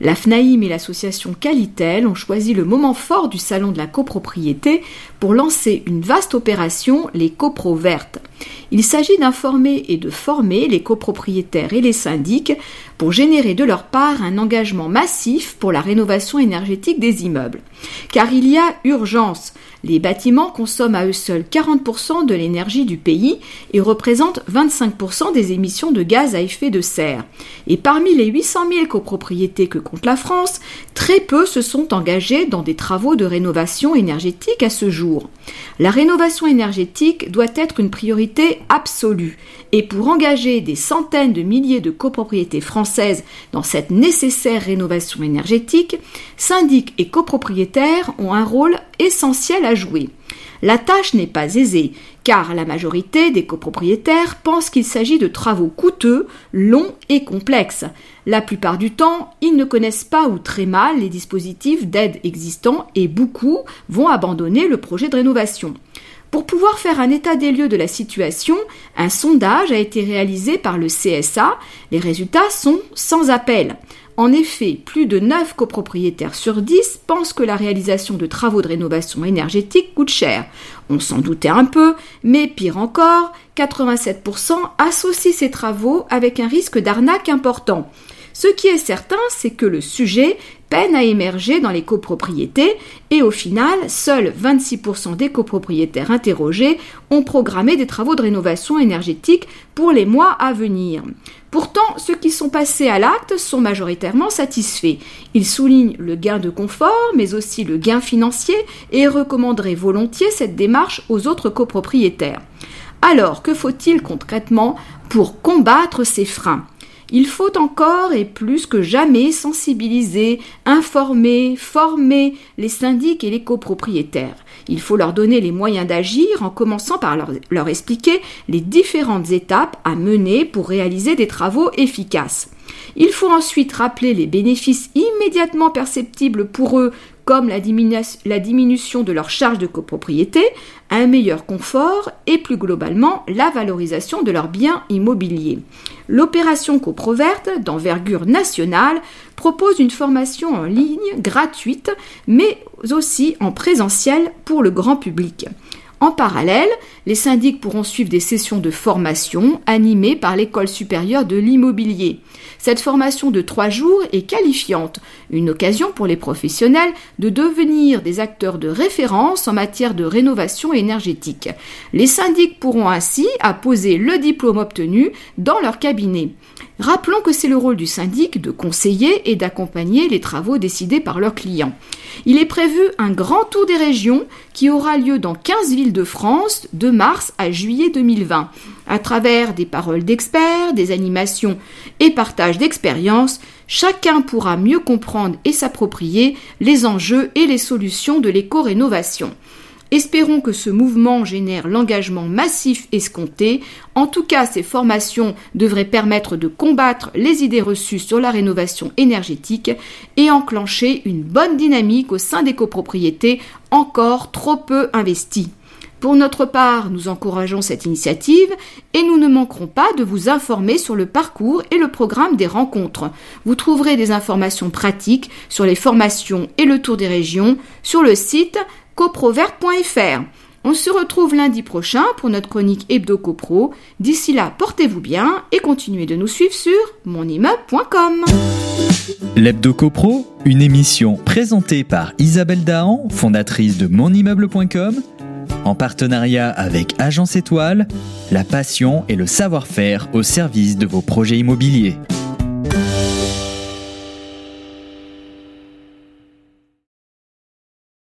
La FNAIM et l'association Qualitel ont choisi le moment fort du salon de la copropriété pour lancer une vaste opération, les copro vertes. Il s'agit d'informer et de former les copropriétaires et les syndics pour générer de leur part un engagement massif pour la rénovation énergétique des immeubles. Car il y a urgence. Les bâtiments consomment à eux seuls 40% de l'énergie du pays et représentent 25% des émissions de gaz à effet de serre. Et parmi les 800 000 copropriétés que compte la France, très peu se sont engagés dans des travaux de rénovation énergétique à ce jour. La rénovation énergétique doit être une priorité absolue. Et pour engager des centaines de milliers de copropriétés françaises dans cette nécessaire rénovation énergétique, syndics et copropriétaires ont un rôle essentiel à jouer. La tâche n'est pas aisée, car la majorité des copropriétaires pensent qu'il s'agit de travaux coûteux, longs et complexes. La plupart du temps, ils ne connaissent pas ou très mal les dispositifs d'aide existants et beaucoup vont abandonner le projet de rénovation. Pour pouvoir faire un état des lieux de la situation, un sondage a été réalisé par le CSA. Les résultats sont sans appel. En effet, plus de 9 copropriétaires sur 10 pensent que la réalisation de travaux de rénovation énergétique coûte cher. On s'en doutait un peu, mais pire encore, 87% associent ces travaux avec un risque d'arnaque important. Ce qui est certain, c'est que le sujet peine à émerger dans les copropriétés et au final, seuls 26% des copropriétaires interrogés ont programmé des travaux de rénovation énergétique pour les mois à venir. Pourtant, ceux qui sont passés à l'acte sont majoritairement satisfaits. Ils soulignent le gain de confort, mais aussi le gain financier et recommanderaient volontiers cette démarche aux autres copropriétaires. Alors, que faut-il concrètement pour combattre ces freins? Il faut encore et plus que jamais sensibiliser, informer, former les syndics et les copropriétaires. Il faut leur donner les moyens d'agir en commençant par leur, expliquer les différentes étapes à mener pour réaliser des travaux efficaces. Il faut ensuite rappeler les bénéfices immédiatement perceptibles pour eux comme la, diminution de leur charge de copropriété, un meilleur confort et plus globalement la valorisation de leurs biens immobiliers. L'opération Coproverte, d'envergure nationale, propose une formation en ligne gratuite, mais aussi en présentiel pour le grand public. En parallèle, les syndics pourront suivre des sessions de formation animées par l'École supérieure de l'immobilier. Cette formation de trois jours est qualifiante, une occasion pour les professionnels de devenir des acteurs de référence en matière de rénovation énergétique. Les syndics pourront ainsi apposer le diplôme obtenu dans leur cabinet. Rappelons que c'est le rôle du syndic de conseiller et d'accompagner les travaux décidés par leurs clients. Il est prévu un grand tour des régions qui aura lieu dans 15 villes de France de mars à juillet 2020. À travers des paroles d'experts, des animations et partage d'expériences, chacun pourra mieux comprendre et s'approprier les enjeux et les solutions de l'éco-rénovation. Espérons que ce mouvement génère l'engagement massif escompté. En tout cas, ces formations devraient permettre de combattre les idées reçues sur la rénovation énergétique et enclencher une bonne dynamique au sein des copropriétés encore trop peu investies. Pour notre part, nous encourageons cette initiative et nous ne manquerons pas de vous informer sur le parcours et le programme des rencontres. Vous trouverez des informations pratiques sur les formations et le tour des régions sur le site coprovert.fr. On se retrouve lundi prochain pour notre chronique Hebdo Copro. D'ici là, portez-vous bien et continuez de nous suivre sur monimmeuble.com. L'Hebdo Copro, une émission présentée par Isabelle Dahan, fondatrice de monimmeuble.com, en partenariat avec Agence Étoile, la passion et le savoir-faire au service de vos projets immobiliers.